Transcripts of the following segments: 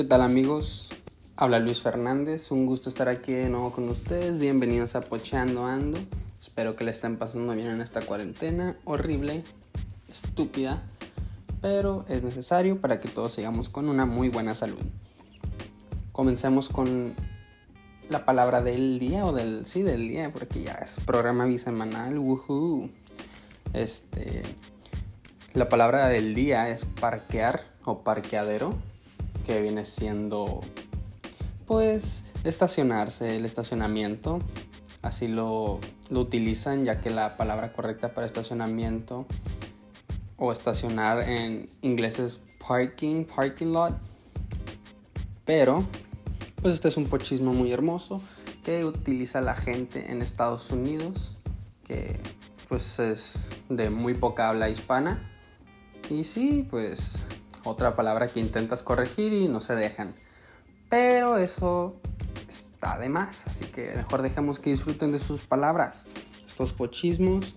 ¿Qué tal amigos? Habla Luis Fernández, un gusto estar aquí de nuevo con ustedes. Bienvenidos a Pocheando Ando. Espero que le estén pasando bien en esta cuarentena horrible, estúpida, pero es necesario para que todos sigamos con una muy buena salud. Comencemos con la palabra del día o del sí del día porque ya es programa bisemanal. Woohoo. Este la palabra del día es parquear o parqueadero, que viene siendo pues estacionarse, el estacionamiento. Así lo, lo utilizan ya que la palabra correcta para estacionamiento o estacionar en inglés es parking, parking lot. Pero, pues este es un pochismo muy hermoso que utiliza la gente en Estados Unidos, que pues es de muy poca habla hispana y sí, pues otra palabra que intentas corregir y no se dejan. Pero eso está de más, así que mejor dejemos que disfruten de sus palabras. Estos pochismos,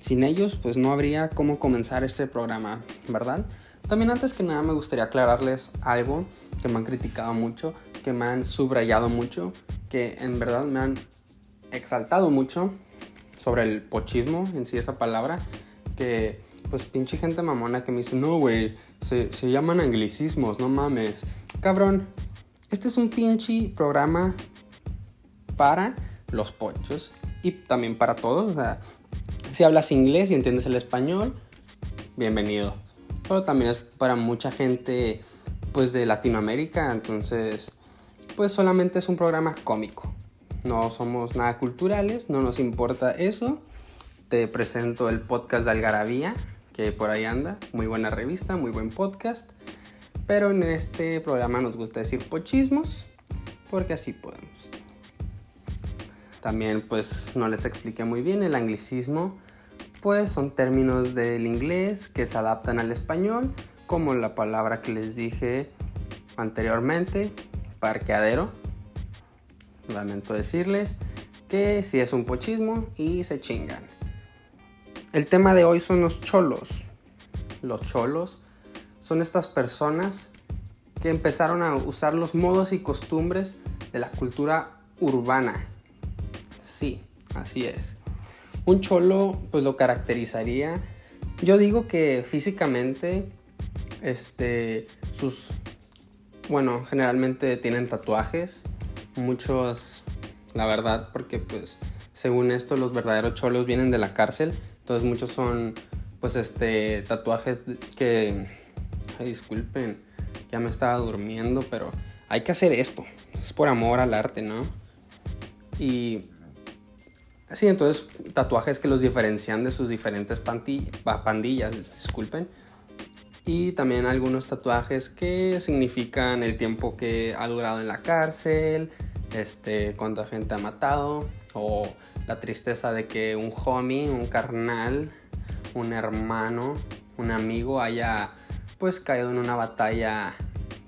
sin ellos pues no habría cómo comenzar este programa, ¿verdad? También antes que nada me gustaría aclararles algo que me han criticado mucho, que me han subrayado mucho, que en verdad me han exaltado mucho sobre el pochismo en sí esa palabra, que pues pinche gente mamona que me dice, no, güey, se, llaman anglicismos, no mames. Cabrón, este es un pinche programa para los pochos y también para todos. O sea, si hablas inglés y entiendes el español, bienvenido. Pero también es para mucha gente, pues de Latinoamérica, entonces, pues solamente es un programa cómico. No somos nada culturales, no nos importa eso. Te presento el podcast de Algarabía, que por ahí anda. Muy buena revista, muy buen podcast. Pero en este programa nos gusta decir pochismos, porque así podemos. También pues no les expliqué muy bien el anglicismo, pues son términos del inglés que se adaptan al español, como la palabra que les dije anteriormente, parqueadero. Lamento decirles que si es un pochismo y se chingan. El tema de hoy son los cholos. Los cholos son estas personas que empezaron a usar los modos y costumbres de la cultura urbana. Sí, así es. Un cholo pues lo caracterizaría, yo digo que físicamente este sus bueno, generalmente tienen tatuajes, muchos la verdad porque pues según esto los verdaderos cholos vienen de la cárcel entonces muchos son pues este tatuajes que ay, disculpen, ya me estaba durmiendo, pero hay que hacer esto. Es por amor al arte, ¿no? Y sí, entonces tatuajes que los diferencian de sus diferentes pandillas, disculpen. Y también algunos tatuajes que significan el tiempo que ha durado en la cárcel, este, cuánta gente ha matado o la tristeza de que un homie, un carnal, un hermano, un amigo haya pues caído en una batalla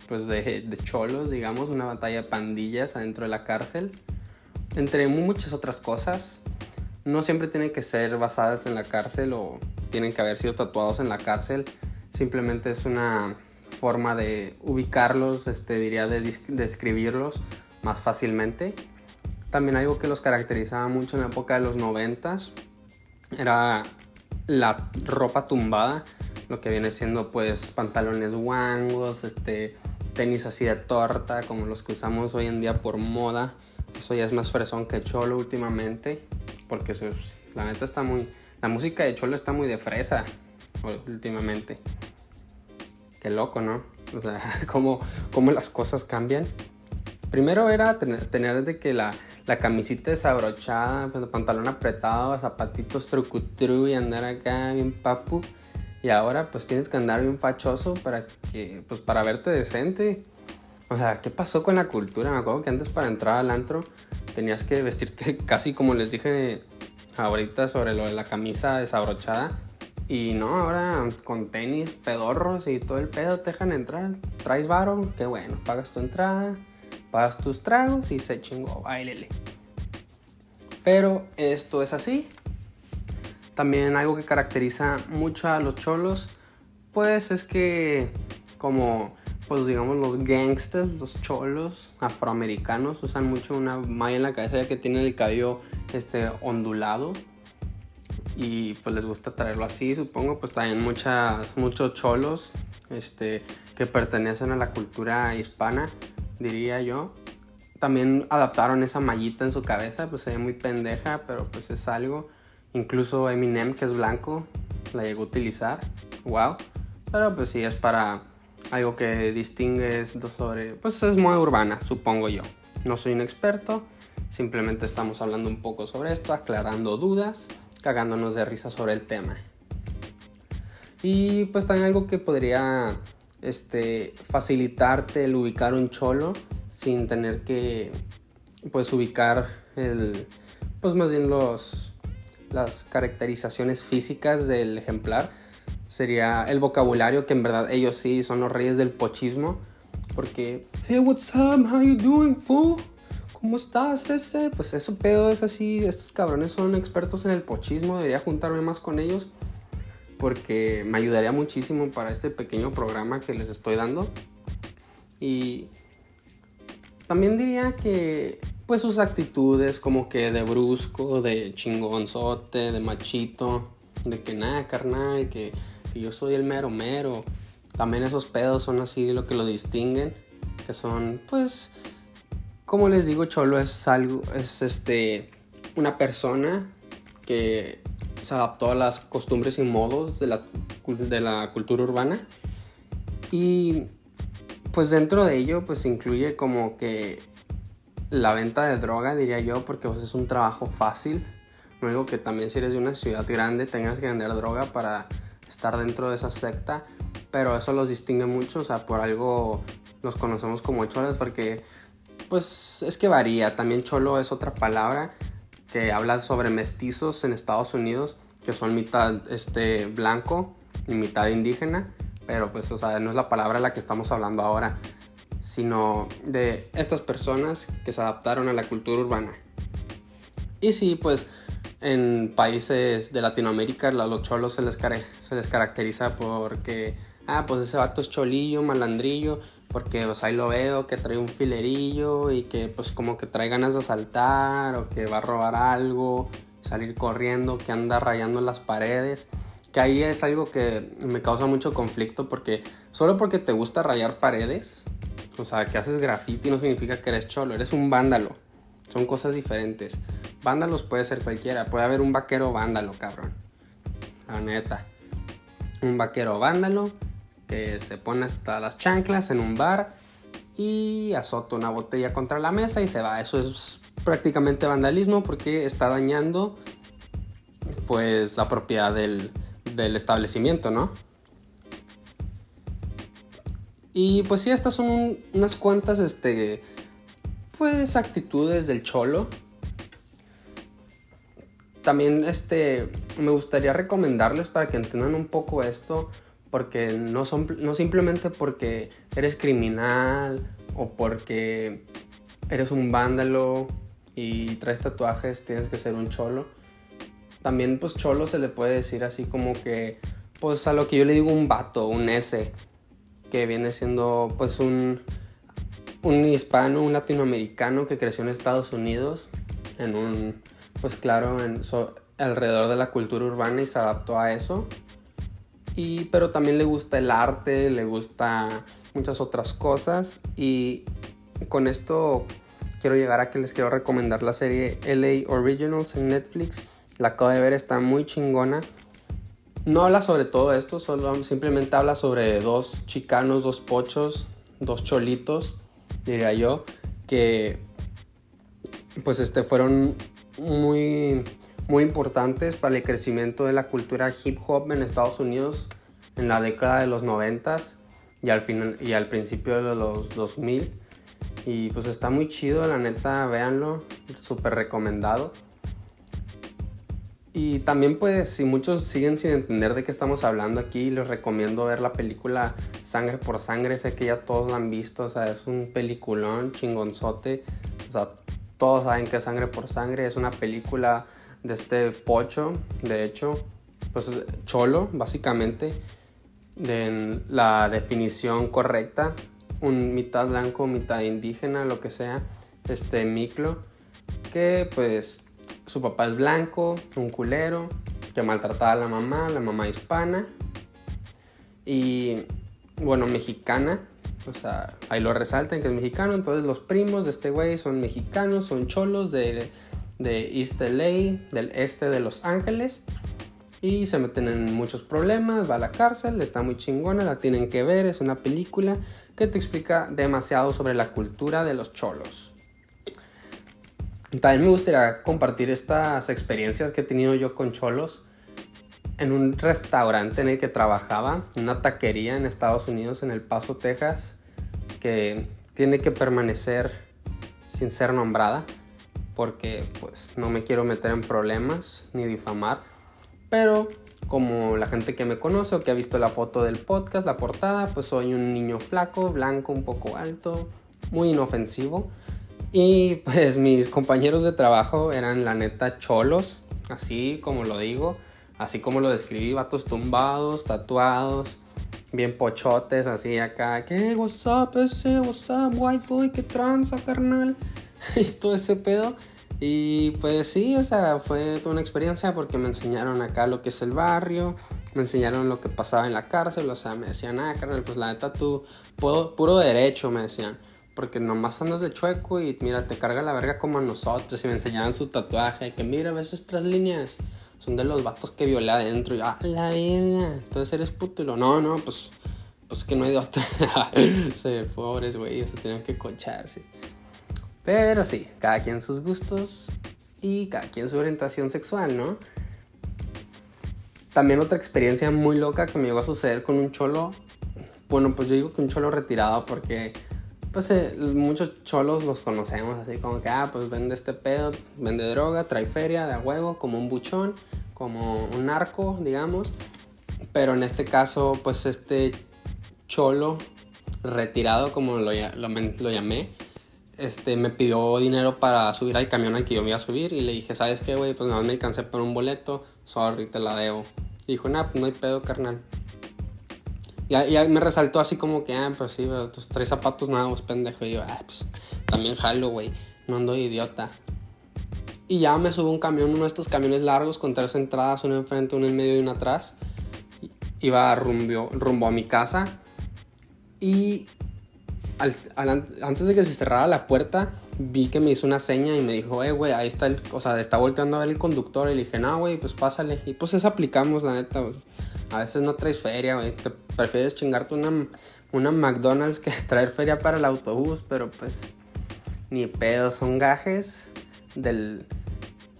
pues de, de cholos, digamos, una batalla pandillas adentro de la cárcel, entre muchas otras cosas. No siempre tienen que ser basadas en la cárcel o tienen que haber sido tatuados en la cárcel. Simplemente es una forma de ubicarlos, este, diría de describirlos más fácilmente. También algo que los caracterizaba mucho en la época de los noventas era la ropa tumbada, lo que viene siendo pues pantalones guangos, este, tenis así de torta, como los que usamos hoy en día por moda. Eso ya es más fresón que cholo últimamente, porque la neta está muy... La música de cholo está muy de fresa últimamente. Qué loco, ¿no? O sea, cómo, cómo las cosas cambian. Primero era tener, de que la, la camisita desabrochada, pues, pantalón apretado, zapatitos trucutru y andar acá bien papu. Y ahora pues tienes que andar bien fachoso para que, pues para verte decente. O sea, ¿qué pasó con la cultura? Me acuerdo que antes para entrar al antro tenías que vestirte casi como les dije ahorita sobre lo de la camisa desabrochada. Y no, ahora con tenis, pedorros y todo el pedo te dejan entrar. Traes varo, qué bueno, pagas tu entrada pagas tus tragos y se chingó, bailele. Pero esto es así. También algo que caracteriza mucho a los cholos, pues es que como pues digamos los gangsters, los cholos afroamericanos usan mucho una malla en la cabeza ya que tienen el cabello este ondulado y pues les gusta traerlo así, supongo, pues también muchas muchos cholos este que pertenecen a la cultura hispana, diría yo. También adaptaron esa mallita en su cabeza, pues se ve muy pendeja, pero pues es algo. Incluso Eminem, que es blanco, la llegó a utilizar. Wow. Pero pues sí, es para algo que distingue sobre, pues es muy urbana, supongo yo. No soy un experto, simplemente estamos hablando un poco sobre esto, aclarando dudas, cagándonos de risa sobre el tema. Y pues también algo que podría este, facilitarte el ubicar un cholo sin tener que pues ubicar el, pues más bien los, las caracterizaciones físicas del ejemplar. Sería el vocabulario que en verdad ellos sí son los reyes del pochismo porque hey what's up how you doing fool ¿Cómo estás ese? Pues eso pedo es así, estos cabrones son expertos en el pochismo, debería juntarme más con ellos porque me ayudaría muchísimo para este pequeño programa que les estoy dando. Y también diría que pues sus actitudes como que de brusco, de chingonzote, de machito, de que nada, carnal, que, yo soy el mero mero. También esos pedos son así lo que lo distinguen, que son pues como les digo, cholo es algo es este una persona que se adaptó a las costumbres y modos de la, de la cultura urbana y pues dentro de ello pues incluye como que la venta de droga, diría yo, porque pues, es un trabajo fácil. Digo que también si eres de una ciudad grande tengas que vender droga para estar dentro de esa secta, pero eso los distingue mucho, o sea, por algo los conocemos como cholos, porque pues es que varía. También cholo es otra palabra que habla sobre mestizos en Estados Unidos, que son mitad este, blanco y mitad indígena, pero pues, o sea, no es la palabra la que estamos hablando ahora sino de estas personas que se adaptaron a la cultura urbana. Y sí, pues en países de Latinoamérica a los cholos se les, se les caracteriza porque, ah, pues ese vato es cholillo, malandrillo, porque pues ahí lo veo que trae un filerillo y que pues como que trae ganas de asaltar o que va a robar algo, salir corriendo, que anda rayando las paredes. Que ahí es algo que me causa mucho conflicto porque solo porque te gusta rayar paredes, o sea, que haces graffiti no significa que eres cholo, eres un vándalo. Son cosas diferentes. Vándalos puede ser cualquiera. Puede haber un vaquero vándalo, cabrón. La neta. Un vaquero vándalo que se pone hasta las chanclas en un bar y azota una botella contra la mesa y se va. Eso es prácticamente vandalismo porque está dañando pues la propiedad del, del establecimiento, ¿no? Y pues sí, estas son unas cuantas, este, pues actitudes del cholo. También, este, me gustaría recomendarles para que entiendan un poco esto, porque no son, no simplemente porque eres criminal o porque eres un vándalo y traes tatuajes, tienes que ser un cholo. También, pues, cholo se le puede decir así como que, pues, a lo que yo le digo un vato, un S que viene siendo pues un, un hispano, un latinoamericano que creció en Estados Unidos, en un, pues claro, en, alrededor de la cultura urbana y se adaptó a eso. Y, pero también le gusta el arte, le gusta muchas otras cosas y con esto quiero llegar a que les quiero recomendar la serie LA Originals en Netflix. La acabo de ver, está muy chingona. No habla sobre todo esto, solo simplemente habla sobre dos chicanos, dos pochos, dos cholitos, diría yo, que pues este fueron muy muy importantes para el crecimiento de la cultura hip hop en Estados Unidos en la década de los 90 y al final y al principio de los 2000 y pues está muy chido, la neta, véanlo, súper recomendado. Y también pues si muchos siguen sin entender de qué estamos hablando aquí, les recomiendo ver la película Sangre por Sangre, sé que ya todos la han visto, o sea, es un peliculón chingonzote, o sea, todos saben que Sangre por Sangre. Es una película de este pocho, de hecho, pues cholo, básicamente, de la definición correcta un mitad blanco, mitad indígena, lo que sea, este Miklo, que pues su papá es blanco, un culero, que maltrataba a la mamá, la mamá hispana, y bueno, mexicana, o sea, ahí lo resaltan que es mexicano, entonces los primos de este güey son mexicanos, son cholos de, de East LA, del este de Los Ángeles, y se meten en muchos problemas, va a la cárcel, está muy chingona, la tienen que ver, es una película que te explica demasiado sobre la cultura de los cholos. También me gustaría compartir estas experiencias que he tenido yo con cholos en un restaurante en el que trabajaba, una taquería en Estados Unidos, en El Paso, Texas, que tiene que permanecer sin ser nombrada porque pues no me quiero meter en problemas ni difamar pero como la gente que me conoce o que ha visto la foto del podcast, la portada, pues soy un niño flaco, blanco, un poco alto, muy inofensivo. Y pues mis compañeros de trabajo eran la neta cholos, así como lo digo, así como lo describí, vatos tumbados, tatuados, bien pochotes, así acá, ¿qué? What's up, ese? What's up, white boy? ¿Qué tranza, carnal? y todo ese pedo. Y pues sí, o sea, fue toda una experiencia porque me enseñaron acá lo que es el barrio, me enseñaron lo que pasaba en la cárcel, o sea, me decían, ah, carnal, pues la neta tú, puro derecho, me decían, porque nomás andas de chueco y mira, te carga la verga como a nosotros, y me enseñaban su tatuaje, que mira, ves estas líneas, son de los vatos que violé adentro, y yo, ah, la verga, entonces eres puto, y lo, no, no, pues, pues que no hay de otra, se pobres, güey, se tienen que concharse. Pero sí, cada quien sus gustos y cada quien su orientación sexual, ¿no? También otra experiencia muy loca que me llegó a suceder con un cholo. Bueno, pues yo digo que un cholo retirado porque pues eh, muchos cholos los conocemos así como que, ah, pues vende este pedo, vende droga, trae feria de a huevo, como un buchón, como un narco, digamos. Pero en este caso, pues este cholo retirado, como lo, lo, lo llamé, este, me pidió dinero para subir al camión al que yo me iba a subir y le dije, ¿sabes qué, güey? Pues nada, me alcancé por un boleto, sorry, te la debo. Y dijo, nah, pues no hay pedo, carnal. Y, y me resaltó así como que, ah, pues sí, tus tres zapatos nuevos, pendejo. Y yo, ah, pues también jalo, güey, no ando idiota. Y ya me subo un camión, uno de estos camiones largos con tres entradas, uno enfrente, uno en medio y uno atrás. Iba rumbo, rumbo a mi casa. Y antes de que se cerrara la puerta, vi que me hizo una seña y me dijo, eh, güey, ahí está el, o sea, está volteando a ver el conductor. Y le dije, no, güey, pues pásale. Y pues eso aplicamos, la neta, A veces no traes feria, güey. Te prefieres chingarte una, una McDonald's que traer feria para el autobús, pero pues ni pedo, son gajes del,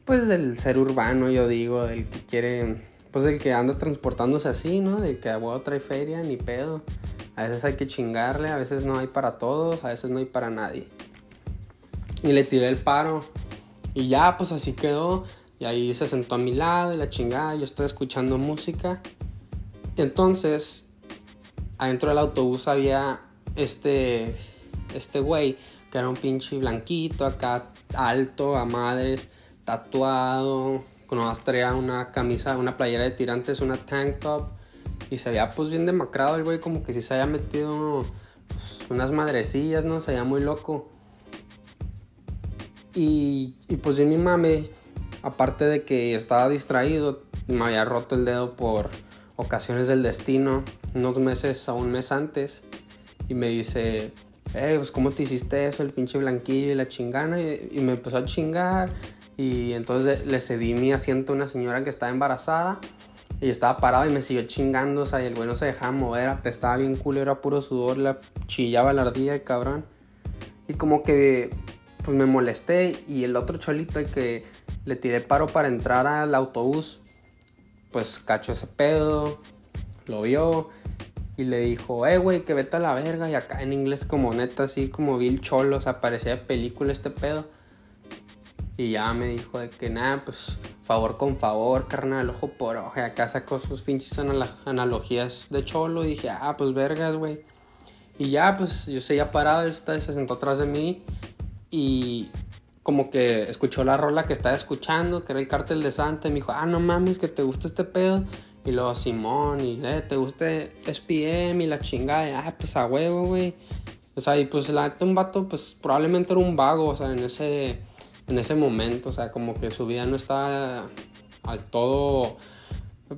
pues del ser urbano, yo digo, del que quiere, pues del que anda transportándose así, ¿no? Del que a huevo trae feria, ni pedo. A veces hay que chingarle, a veces no hay para todos, a veces no hay para nadie. Y le tiré el paro. Y ya, pues así quedó. Y ahí se sentó a mi lado y la chingada. Yo estoy escuchando música. Entonces, adentro del autobús había este, este güey que era un pinche blanquito acá, alto, a madres, tatuado. Con traía una camisa, una playera de tirantes, una tank top y se veía pues bien demacrado el güey, como que si se había metido pues, unas madrecillas, ¿no? Se veía muy loco. Y, y pues yo mi mame, aparte de que estaba distraído, me había roto el dedo por ocasiones del destino, unos meses a un mes antes. Y me dice, eh, pues cómo te hiciste eso, el pinche blanquillo y la chingana. Y, y me empezó a chingar. Y entonces le cedí mi asiento a una señora que estaba embarazada. Y estaba parado y me siguió chingando, o sea, y el güey no se dejaba mover, estaba bien culero, era puro sudor, la chillaba la ardilla, el cabrón. Y como que, pues me molesté y el otro cholito, el que le tiré paro para entrar al autobús, pues cachó ese pedo, lo vio y le dijo, eh, güey, que vete a la verga. Y acá en inglés como neta, así como Bill Cholo, o sea, parecía de película este pedo. Y ya me dijo de que nada, pues favor con favor, carnal, ojo por ojo. Acá sacó sus pinches analogías de cholo. Y dije, ah, pues vergas, güey. Y ya, pues yo seguía parado, él se sentó atrás de mí. Y como que escuchó la rola que estaba escuchando, que era el cártel de Santa. Y me dijo, ah, no mames, que te gusta este pedo. Y luego Simón, y eh, te gusta SPM y la chingada. ah, pues a huevo, güey. O sea, y pues la un vato, pues probablemente era un vago, o sea, en ese, en ese momento, o sea, como que su vida no estaba al todo,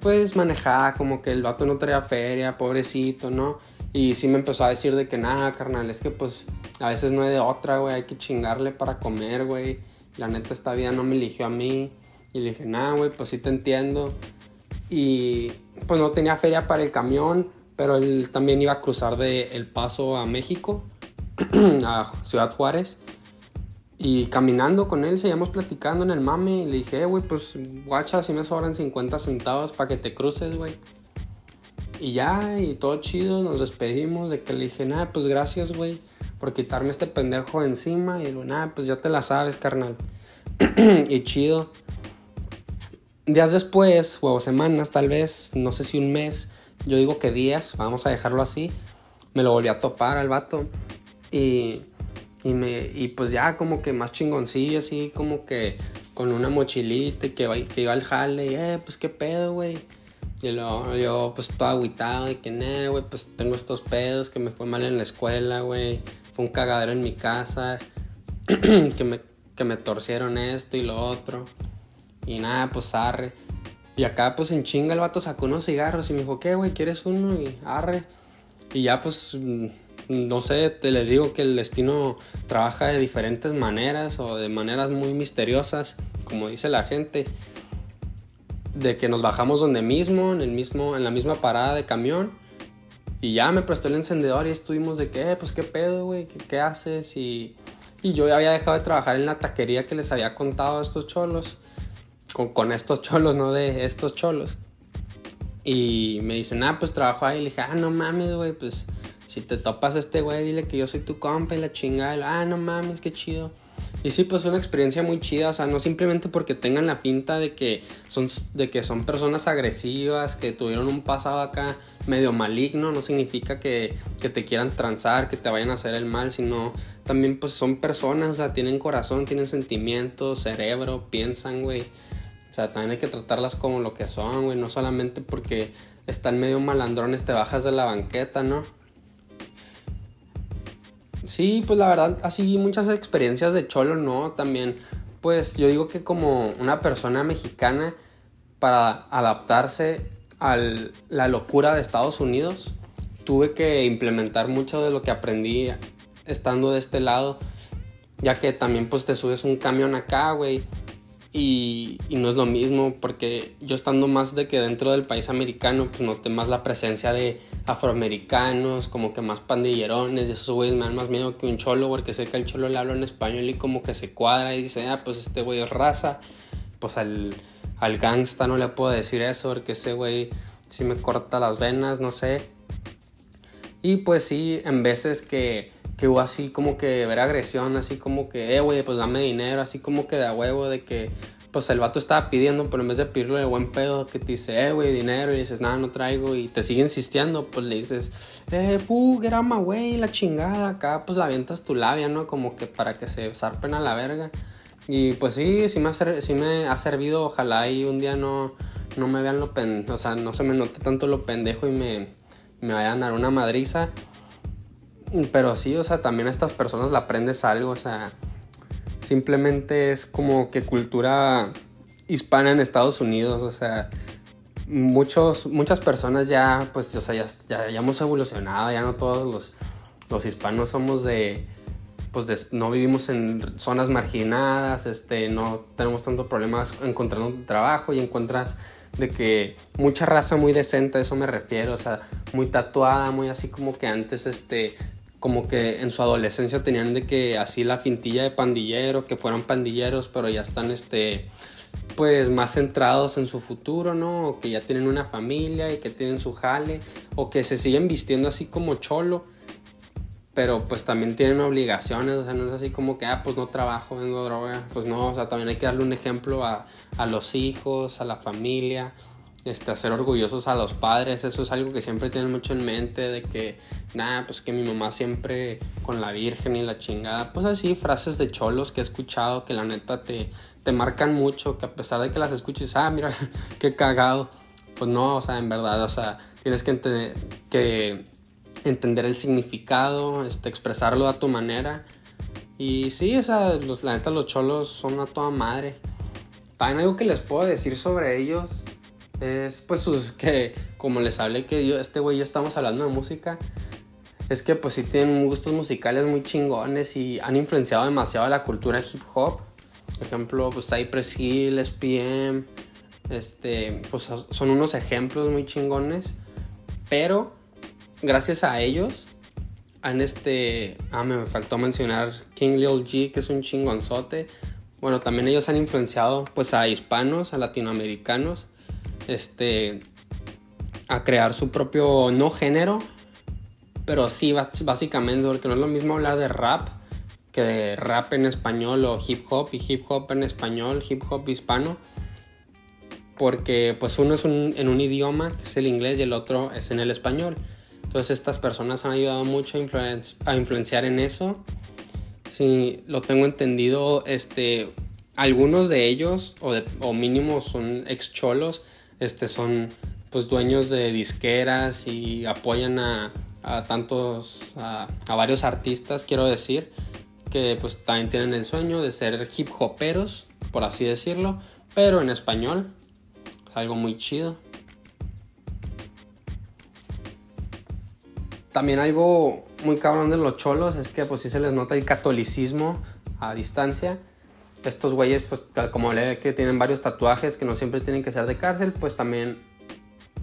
pues manejada, como que el vato no traía feria, pobrecito, ¿no? Y sí me empezó a decir de que nada, carnal, es que pues a veces no hay de otra, güey, hay que chingarle para comer, güey. La neta esta vida no me eligió a mí. Y le dije, nada, güey, pues sí te entiendo. Y pues no tenía feria para el camión, pero él también iba a cruzar de El Paso a México, a Ciudad Juárez. Y caminando con él, seguíamos platicando en el mame. Y le dije, eh, güey, pues guacha, si me sobran 50 centavos para que te cruces, güey. Y ya, y todo chido, nos despedimos de que le dije, nada, pues gracias, güey, por quitarme este pendejo de encima. Y digo, nada, pues ya te la sabes, carnal. y chido. Días después, o semanas tal vez, no sé si un mes, yo digo que días, vamos a dejarlo así, me lo volví a topar al vato. Y, y, me, y pues ya como que más chingoncillo, así como que con una mochilita que, que iba al jale, y eh, pues qué pedo, güey y luego yo pues todo agüitado y que, no, güey, pues tengo estos pedos, que me fue mal en la escuela, güey. Fue un cagadero en mi casa, que, me, que me torcieron esto y lo otro. Y nada, pues arre. Y acá pues en chinga el vato sacó unos cigarros y me dijo, ¿qué, güey? ¿Quieres uno? Y arre. Y ya pues, no sé, te les digo que el destino trabaja de diferentes maneras o de maneras muy misteriosas, como dice la gente de que nos bajamos donde mismo, en, el mismo, en la misma parada de camión. Y ya me prestó el encendedor y estuvimos de que, eh, pues qué pedo, güey, ¿Qué, haces? Y, y yo había dejado de trabajar en la taquería que les había contado a estos cholos. Con, con estos cholos, no de estos cholos. Y me dicen, ah, pues trabajo ahí. Y le dije, ah, no mames, güey, pues si te topas a este güey, dile que yo soy tu compa y la chingada. ah, no mames, qué chido. Y sí, pues una experiencia muy chida, o sea, no simplemente porque tengan la pinta de que son, de que son personas agresivas, que tuvieron un pasado acá medio maligno, no significa que, que te quieran transar, que te vayan a hacer el mal, sino también pues son personas, o sea, tienen corazón, tienen sentimientos, cerebro, piensan, güey. O sea, también hay que tratarlas como lo que son, güey, no solamente porque están medio malandrones te bajas de la banqueta, ¿no? Sí, pues la verdad, así muchas experiencias de cholo, ¿no? También, pues yo digo que como una persona mexicana, para adaptarse a la locura de Estados Unidos, tuve que implementar mucho de lo que aprendí estando de este lado, ya que también pues te subes un camión acá, güey, y, no es lo mismo porque yo estando más de que dentro del país americano, pues noté más la presencia de afroamericanos, como que más pandillerones, y esos güeyes me dan más miedo que un cholo, porque sé que el cholo le habla en español y como que se cuadra y dice, ah, pues este güey es raza. Pues al, al gangsta no le puedo decir eso, porque ese güey sí me corta las venas, no sé. Y pues sí, en veces que que hubo así como que ver agresión, así como que, eh, güey, pues dame dinero, así como que de huevo, de que, pues el vato estaba pidiendo, pero en vez de pedirle de buen pedo, que te dice, eh, güey, dinero, y dices, nada, no traigo, y te sigue insistiendo, pues le dices, eh, fu, grama, güey, la chingada, acá, pues la avientas tu labia, ¿no? Como que para que se zarpen a la verga. Y pues sí, sí me ha, sí me ha servido, ojalá y un día no, no me vean lo pendejo, o sea, no se me note tanto lo pendejo y me, me vayan a dar una madriza. Pero sí, o sea, también a estas personas le aprendes algo, o sea, simplemente es como que cultura hispana en Estados Unidos, o sea, muchos, muchas personas ya, pues, o sea, ya, ya, hemos evolucionado, ya no todos los, los hispanos somos de, pues, no vivimos en zonas marginadas, este, no tenemos tanto problemas encontrando trabajo y encuentras de que mucha raza muy decente, a eso me refiero, o sea, muy tatuada, muy así como que antes, este, como que en su adolescencia tenían de que así la fintilla de pandillero, que fueran pandilleros, pero ya están este pues más centrados en su futuro, ¿no? O que ya tienen una familia y que tienen su jale, o que se siguen vistiendo así como cholo, pero pues también tienen obligaciones, o sea, no es así como que, ah, pues no trabajo, vengo droga, pues no, o sea, también hay que darle un ejemplo a, a los hijos, a la familia, este, hacer orgullosos a los padres, eso es algo que siempre tienen mucho en mente, de que, nada, pues que mi mamá siempre con la Virgen y la chingada, pues así, frases de cholos que he escuchado que la neta te, te marcan mucho, que a pesar de que las escuches, ah, mira, qué cagado, pues no, o sea, en verdad, o sea, tienes que entender que entender el significado, este, expresarlo a tu manera. Y sí, esa, los, la neta, los cholos son a toda madre. También algo que les puedo decir sobre ellos es, pues, sus, que como les hablé que yo, este güey, yo estamos hablando de música, es que pues sí tienen gustos musicales muy chingones y han influenciado demasiado la cultura hip hop. Ejemplo, pues Cypress Hill, SPM, este, pues son unos ejemplos muy chingones. Pero gracias a ellos, han este, ah, me faltó mencionar King Lil G, que es un chingonzote. Bueno, también ellos han influenciado pues a hispanos, a latinoamericanos, este, a crear su propio, no género, pero sí básicamente, porque no es lo mismo hablar de rap que de rap en español o hip hop y hip hop en español, hip hop hispano. Porque pues uno es en un idioma, que es el inglés, y el otro es en el español. Entonces estas personas han ayudado mucho a, influenciar en eso. Si lo tengo entendido, este, algunos de ellos, o, o mínimo son ex cholos, este, son pues dueños de disqueras y apoyan a, a tantos, a, varios artistas, quiero decir, que pues también tienen el sueño de ser hip hoperos, por así decirlo, pero en español. Es algo muy chido. También algo muy cabrón de los cholos es que pues sí se les nota el catolicismo a distancia. Estos güeyes pues como le que tienen varios tatuajes que no siempre tienen que ser de cárcel, pues también...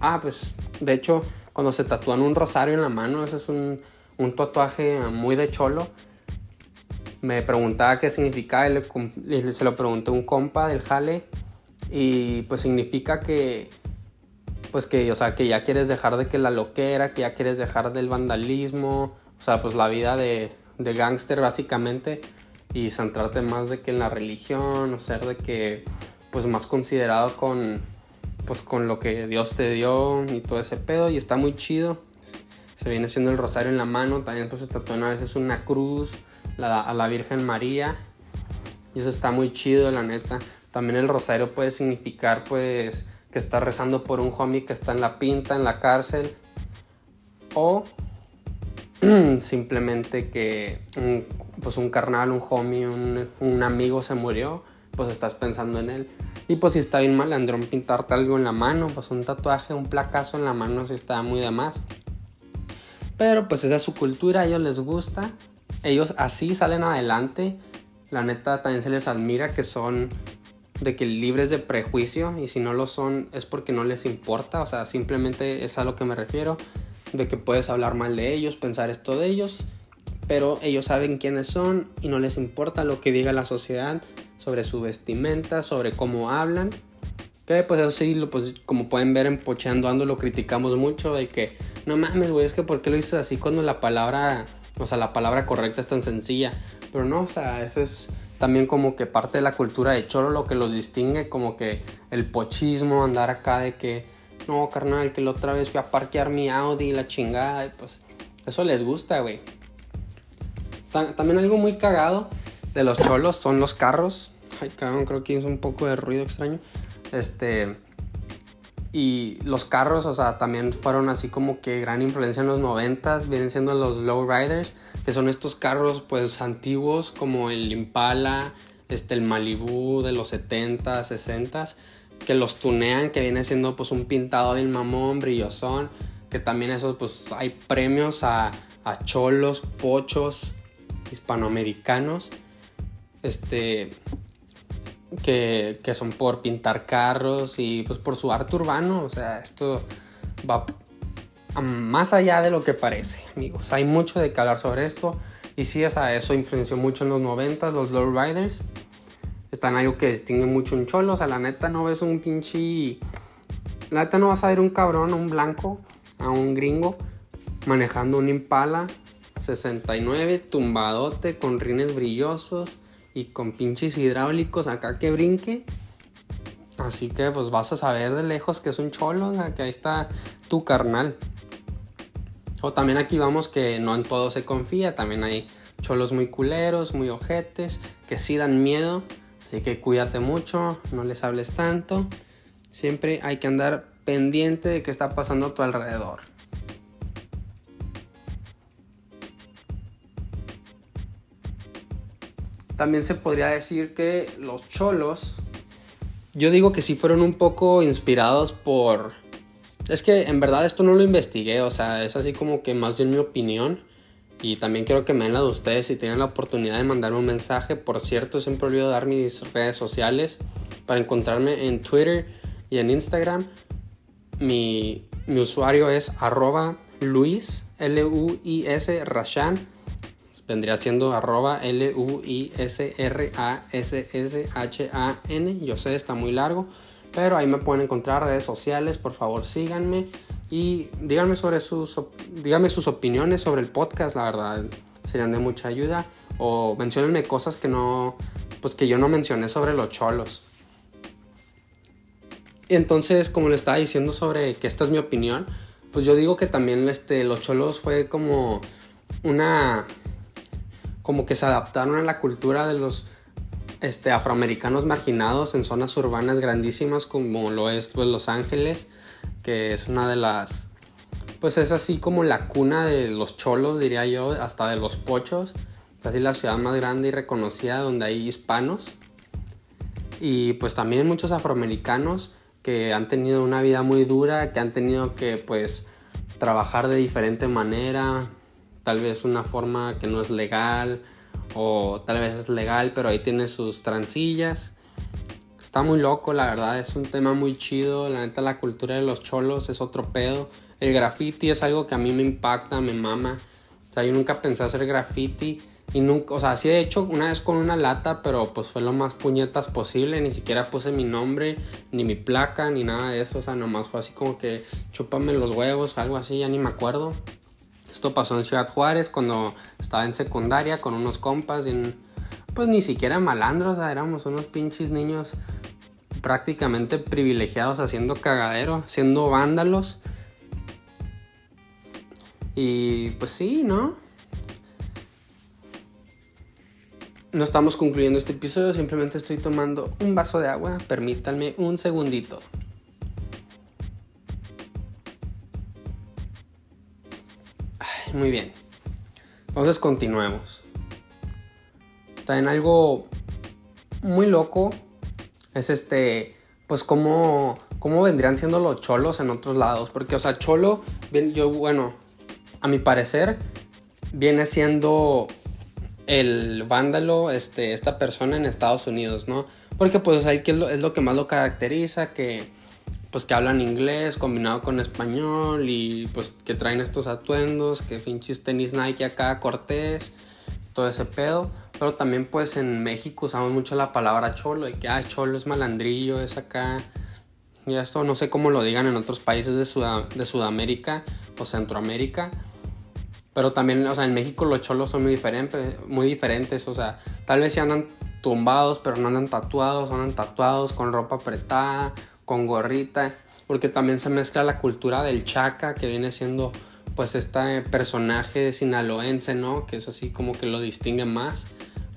Ah, pues de hecho cuando se tatúan un rosario en la mano, ese es un, un tatuaje muy de cholo. Me preguntaba qué significaba y, se lo pregunté a un compa del jale y pues significa que pues que, o sea, que ya quieres dejar de que la loquera, que ya quieres dejar del vandalismo, o sea, pues la vida de, de gángster básicamente y centrarte más de que en la religión, o ser de que pues más considerado con pues con lo que Dios te dio y todo ese pedo y está muy chido. Se viene haciendo el rosario en la mano, también pues se tatúan a veces una cruz a la Virgen María y eso está muy chido la neta. También el rosario puede significar pues que está rezando por un homie que está en la pinta, en la cárcel o simplemente que pues un carnal, un homie, un, amigo se murió, pues estás pensando en él. Y pues si está bien malandrón pintarte algo en la mano, pues un tatuaje, un placazo en la mano, si está muy de más. Pero pues esa es su cultura, a ellos les gusta. Ellos así salen adelante. La neta también se les admira que son de que libres de prejuicio y si no lo son es porque no les importa, o sea, simplemente es a lo que me refiero, de que puedes hablar mal de ellos, pensar esto de ellos, pero ellos saben quiénes son y no les importa lo que diga la sociedad, sobre su vestimenta, sobre cómo hablan. Que pues eso sí, pues, como pueden ver en Pocheando Ando lo criticamos mucho de que no mames, güey, es que ¿por qué lo dices así cuando la palabra, o sea, la palabra correcta es tan sencilla? Pero no, o sea, eso es también como que parte de la cultura de Choro lo que los distingue, como que el pochismo, andar acá de que, no, carnal, que la otra vez fui a parquear mi Audi y la chingada, y pues eso les gusta, güey. También algo muy cagado de los cholos son los carros. Ay, cabrón, creo que hizo un poco de ruido extraño. Este. Y los carros, o sea, también fueron así como que gran influencia en los noventas. Vienen siendo los lowriders, que son estos carros pues antiguos como el Impala, este, el Malibu de los 70, 60 que los tunean, que viene siendo pues un pintado bien mamón, brillosón. Que también eso pues hay premios a, a cholos, pochos, hispanoamericanos este, que, son por pintar carros y pues por su arte urbano. O sea, esto va más allá de lo que parece, amigos. Hay mucho de que hablar sobre esto. Y sí, o eso influenció mucho en los 90, los lowriders. Están algo que distingue mucho un cholo. O sea, la neta no ves un pinche... La neta no vas a ver un cabrón, un blanco, a un gringo manejando un Impala 69 tumbadote con rines brillosos y con pinches hidráulicos acá que brinque. Así que pues vas a saber de lejos que es un cholo, que ahí está tu carnal. O también aquí vamos que no en todo se confía, también hay cholos muy culeros, muy ojetes, que sí dan miedo. Así que cuídate mucho, no les hables tanto. Siempre hay que andar pendiente de qué está pasando a tu alrededor. También se podría decir que los cholos, yo digo que sí fueron un poco inspirados por... Es que en verdad esto no lo investigué, o sea, es así como que más bien mi opinión. Y también quiero que me den la de ustedes si tienen la oportunidad de mandarme un mensaje. Por cierto, siempre olvido dar mis redes sociales para encontrarme en Twitter y en Instagram. Mi, mi usuario es arroba Luis, L-U-I-S, Rashan. Vendría siendo arroba L-U-I-S-R-A-S-S-H-A-N. Yo sé, está muy largo. Pero ahí me pueden encontrar redes sociales. Por favor, síganme. Y díganme sobre sus, díganme sus opiniones sobre el podcast. La verdad, serían de mucha ayuda. O mencionenme cosas que no, pues que yo no mencioné sobre los cholos. Entonces, como le estaba diciendo sobre que esta es mi opinión, pues yo digo que también este, los cholos fue como una... como que se adaptaron a la cultura de los este, afroamericanos marginados en zonas urbanas grandísimas como lo es pues, Los Ángeles, que es una de las... pues es así como la cuna de los cholos, diría yo, hasta de los pochos. Es así la ciudad más grande y reconocida donde hay hispanos. Y pues también muchos afroamericanos que han tenido una vida muy dura, que han tenido que pues trabajar de diferente manera, tal vez una forma que no es legal o tal vez es legal, pero ahí tiene sus transillas. Está muy loco, la verdad, es un tema muy chido, la neta la cultura de los cholos es otro pedo. El graffiti es algo que a mí me impacta, me mama. O sea, yo nunca pensé hacer graffiti y nunca, o sea, sí he hecho una vez con una lata, pero pues fue lo más puñetas posible. Ni siquiera puse mi nombre, ni mi placa, ni nada de eso. O sea, nomás fue así como que chúpame los huevos, algo así, ya ni me acuerdo. Esto pasó en Ciudad Juárez cuando estaba en secundaria con unos compas. Y pues ni siquiera malandros, éramos unos pinches niños prácticamente privilegiados haciendo cagadero, siendo vándalos. Y pues sí, ¿no? no estamos concluyendo este episodio, simplemente estoy tomando un vaso de agua. Permítanme un segundito. Muy bien. Entonces continuemos. También algo muy loco es este, pues cómo, cómo vendrían siendo los cholos en otros lados. Porque, o sea, cholo, yo, bueno, a mi parecer, viene siendo el vándalo, este, esta persona en Estados Unidos, ¿no? Porque pues es lo, es lo que más lo caracteriza, que pues que hablan inglés combinado con español y pues que traen estos atuendos, que finchis tenis Nike acá, Cortés, todo ese pedo. Pero también pues en México usamos mucho la palabra cholo, de que ah, cholo es malandrillo, es acá. Y esto no sé cómo lo digan en otros países de, de Sudamérica o Centroamérica. Pero también, o sea, en México los cholos son muy diferentes, muy diferentes, o sea, tal vez sí andan tumbados, pero no andan tatuados, andan tatuados con ropa apretada, con gorrita, porque también se mezcla la cultura del chaca, que viene siendo pues este personaje sinaloense, ¿no? Que es así como que lo distingue más,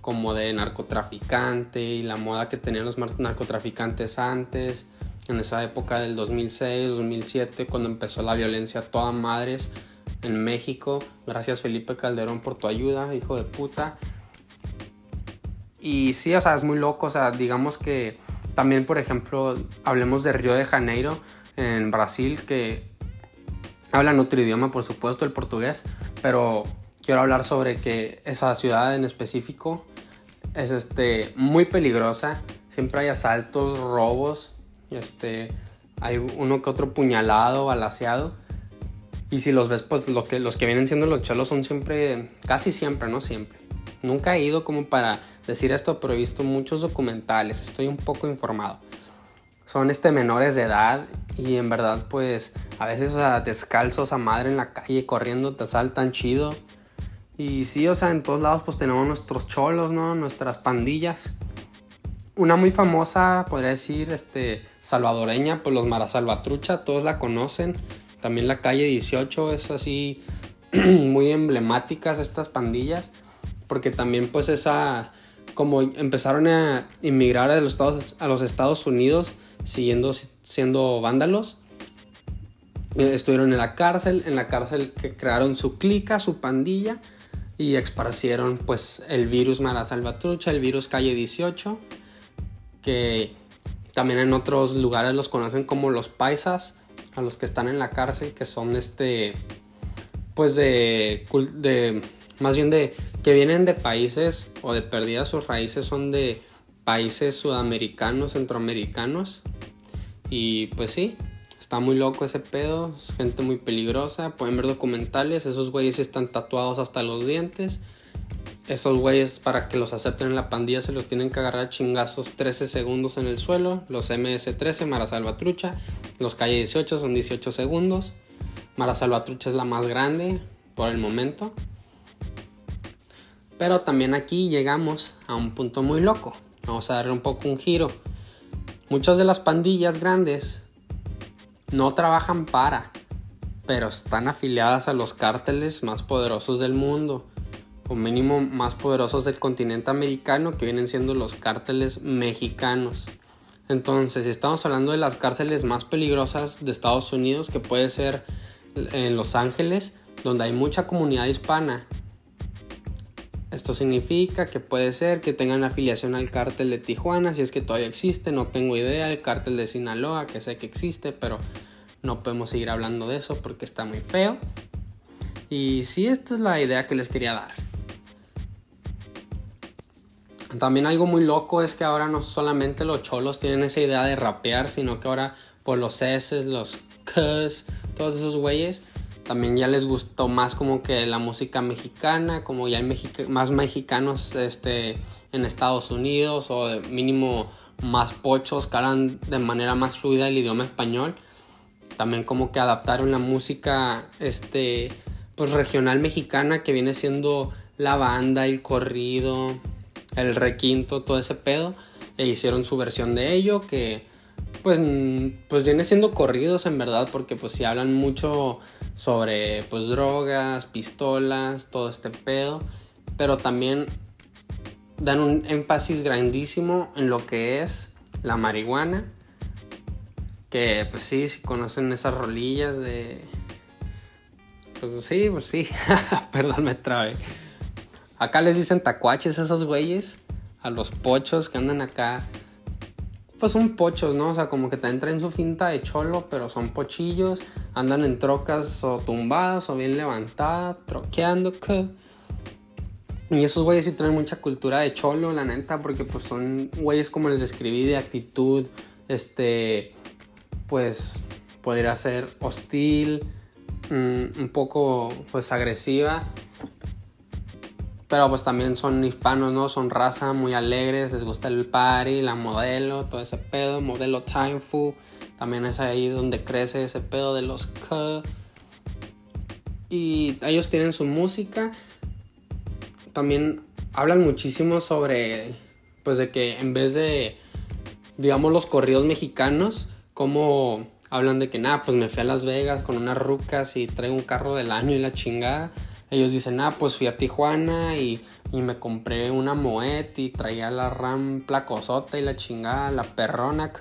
como de narcotraficante y la moda que tenían los narcotraficantes antes, en esa época del 2006, 2007, cuando empezó la violencia a todas madres en México. Gracias Felipe Calderón por tu ayuda, hijo de puta. Y sí, o sea, es muy loco, o sea, digamos que también, por ejemplo, hablemos de Río de Janeiro, en Brasil, que hablan otro idioma, por supuesto, el portugués, pero quiero hablar sobre que esa ciudad en específico es este, muy peligrosa, siempre hay asaltos, robos, este, hay uno que otro puñalado, balaseado. Y si los ves, pues lo que, los que vienen siendo los cholos son siempre, casi siempre, no siempre. Nunca he ido como para decir esto, pero he visto muchos documentales, estoy un poco informado. Son este menores de edad y en verdad pues a veces o sea, descalzos a madre en la calle corriendo te asaltan chido. Y sí, o sea, en todos lados pues tenemos nuestros cholos, ¿no? Nuestras pandillas. Una muy famosa, podría decir, este, salvadoreña, pues los Marasalvatrucha, todos la conocen. También la calle 18 es así muy emblemáticas estas pandillas. Porque también pues esa... Como empezaron a inmigrar a los Estados, a los Estados Unidos siguiendo siendo vándalos. Eh, estuvieron en la cárcel, en la cárcel que crearon su clica, su pandilla. y esparcieron pues el virus Mara Salvatrucha, el virus calle 18, que también en otros lugares los conocen como los paisas, a los que están en la cárcel, que son este, pues de, de más bien de, que vienen de países o de perdidas sus raíces son de países sudamericanos, centroamericanos. Y pues sí, está muy loco ese pedo, es gente muy peligrosa, pueden ver documentales, esos güeyes están tatuados hasta los dientes. Esos güeyes para que los acepten en la pandilla se los tienen que agarrar chingazos 13 segundos en el suelo. Los MS-13, Mara Salvatrucha. Los Calle 18 son 18 segundos. Mara Salvatrucha es la más grande por el momento. Pero también aquí llegamos a un punto muy loco. Vamos a darle un poco un giro. Muchas de las pandillas grandes no trabajan para, pero están afiliadas a los cárteles más poderosos del mundo, o mínimo más poderosos del continente americano, que vienen siendo los cárteles mexicanos. Entonces, estamos hablando de las cárceles más peligrosas de Estados Unidos, que puede ser en Los Ángeles, donde hay mucha comunidad hispana, esto significa que puede ser que tengan afiliación al cártel de Tijuana, si es que todavía existe, no tengo idea, el cártel de Sinaloa, que sé que existe, pero no podemos seguir hablando de eso porque está muy feo. Y sí, esta es la idea que les quería dar. También algo muy loco es que ahora no solamente los cholos tienen esa idea de rapear, sino que ahora por los S, los Ks, todos esos güeyes, también ya les gustó más como que la música mexicana, como ya hay más mexicanos este, en Estados Unidos o de mínimo más pochos que hablan de manera más fluida el idioma español. También como que adaptaron la música este, pues regional mexicana que viene siendo la banda, el corrido, el requinto, todo ese pedo. E hicieron su versión de ello que pues, pues viene siendo corridos en verdad porque pues si hablan mucho sobre pues drogas, pistolas, todo este pedo, pero también dan un énfasis grandísimo en lo que es la marihuana, que pues sí, si conocen esas rolillas de... Pues sí, pues sí, perdón me trabe. Acá les dicen tacuaches esos güeyes, a los pochos que andan acá pues son pochos, ¿no? O sea, como que te entran en su finta de cholo, pero son pochillos, andan en trocas o tumbadas o bien levantadas, troqueando. Y esos güeyes sí traen mucha cultura de cholo, la neta, porque pues son güeyes como les describí de actitud, este, pues podría ser hostil, mm, un poco pues agresiva pero pues también son hispanos, ¿no? Son raza muy alegres, les gusta el party, la modelo, todo ese pedo, modelo time food. También es ahí donde crece ese pedo de los K. Y ellos tienen su música. También hablan muchísimo sobre, pues de que en vez de, digamos, los corridos mexicanos, como hablan de que, nada, pues me fui a Las Vegas con unas rucas y traigo un carro del año y la chingada ellos dicen, ah, pues fui a Tijuana y, me compré una Moet y traía la RAM placosota y la chingada, la perrona.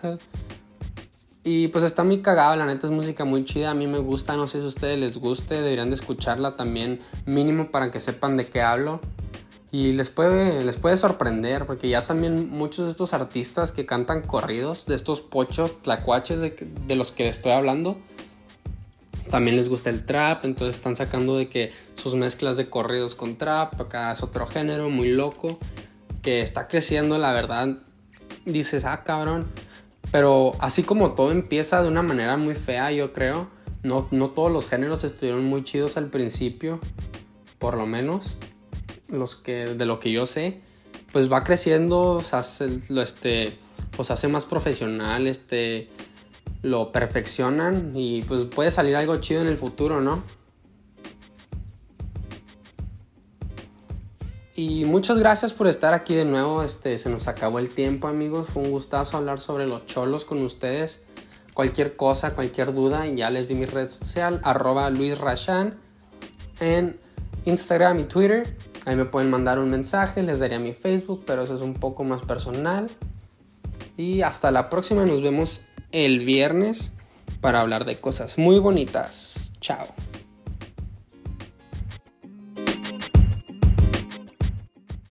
Y pues está muy cagado, la neta es música muy chida, a mí me gusta, no sé si a ustedes les guste, deberían de escucharla también mínimo para que sepan de qué hablo. Y les puede, les puede sorprender, porque ya también muchos de estos artistas que cantan corridos, de estos pochos, tlacuaches de, de los que estoy hablando, también les gusta el trap, entonces están sacando de que sus mezclas de corridos con trap, acá es otro género muy loco, que está creciendo, la verdad, dices, ah, cabrón, pero así como todo empieza de una manera muy fea, yo creo, no, no todos los géneros estuvieron muy chidos al principio, por lo menos, los que, de lo que yo sé, pues va creciendo, o sea, lo este, pues hace más profesional, este, lo perfeccionan y pues puede salir algo chido en el futuro, ¿no? Y muchas gracias por estar aquí de nuevo. Este, se nos acabó el tiempo, amigos. Fue un gustazo hablar sobre los cholos con ustedes. Cualquier cosa, cualquier duda, ya les di mi red social, arroba Luis Rashan en Instagram y Twitter. Ahí me pueden mandar un mensaje, les daría mi Facebook, pero eso es un poco más personal. Y hasta la próxima, nos vemos el viernes para hablar de cosas muy bonitas. Chao.